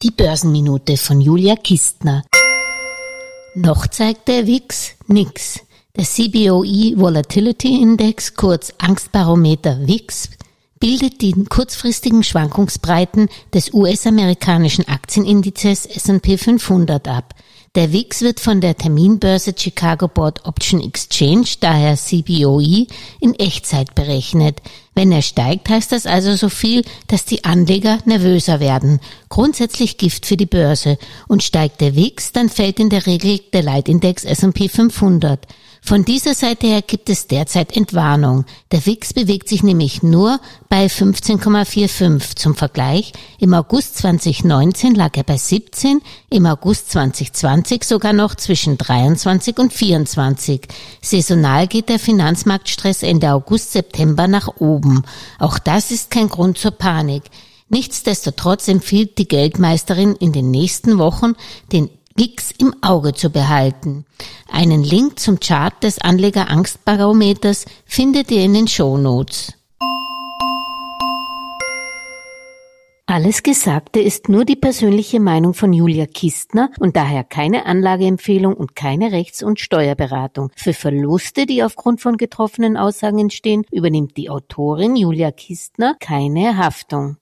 Die Börsenminute von Julia Kistner. Noch zeigt der WIX nix. Der CBOE Volatility Index, kurz Angstbarometer WIX, bildet die kurzfristigen Schwankungsbreiten des US-amerikanischen Aktienindizes S&P 500 ab. Der WIX wird von der Terminbörse Chicago Board Option Exchange, daher CBOE, in Echtzeit berechnet. Wenn er steigt, heißt das also so viel, dass die Anleger nervöser werden. Grundsätzlich Gift für die Börse. Und steigt der WIX, dann fällt in der Regel der Leitindex S&P 500. Von dieser Seite her gibt es derzeit Entwarnung. Der WIX bewegt sich nämlich nur bei 15,45. Zum Vergleich, im August 2019 lag er bei 17, im August 2020 sogar noch zwischen 23 und 24. Saisonal geht der Finanzmarktstress Ende August, September nach oben. Auch das ist kein Grund zur Panik. Nichtsdestotrotz empfiehlt die Geldmeisterin in den nächsten Wochen den Wix im Auge zu behalten. Einen Link zum Chart des Anleger-Angstbarometers findet ihr in den Shownotes. Alles Gesagte ist nur die persönliche Meinung von Julia Kistner und daher keine Anlageempfehlung und keine Rechts- und Steuerberatung. Für Verluste, die aufgrund von getroffenen Aussagen entstehen, übernimmt die Autorin Julia Kistner keine Haftung.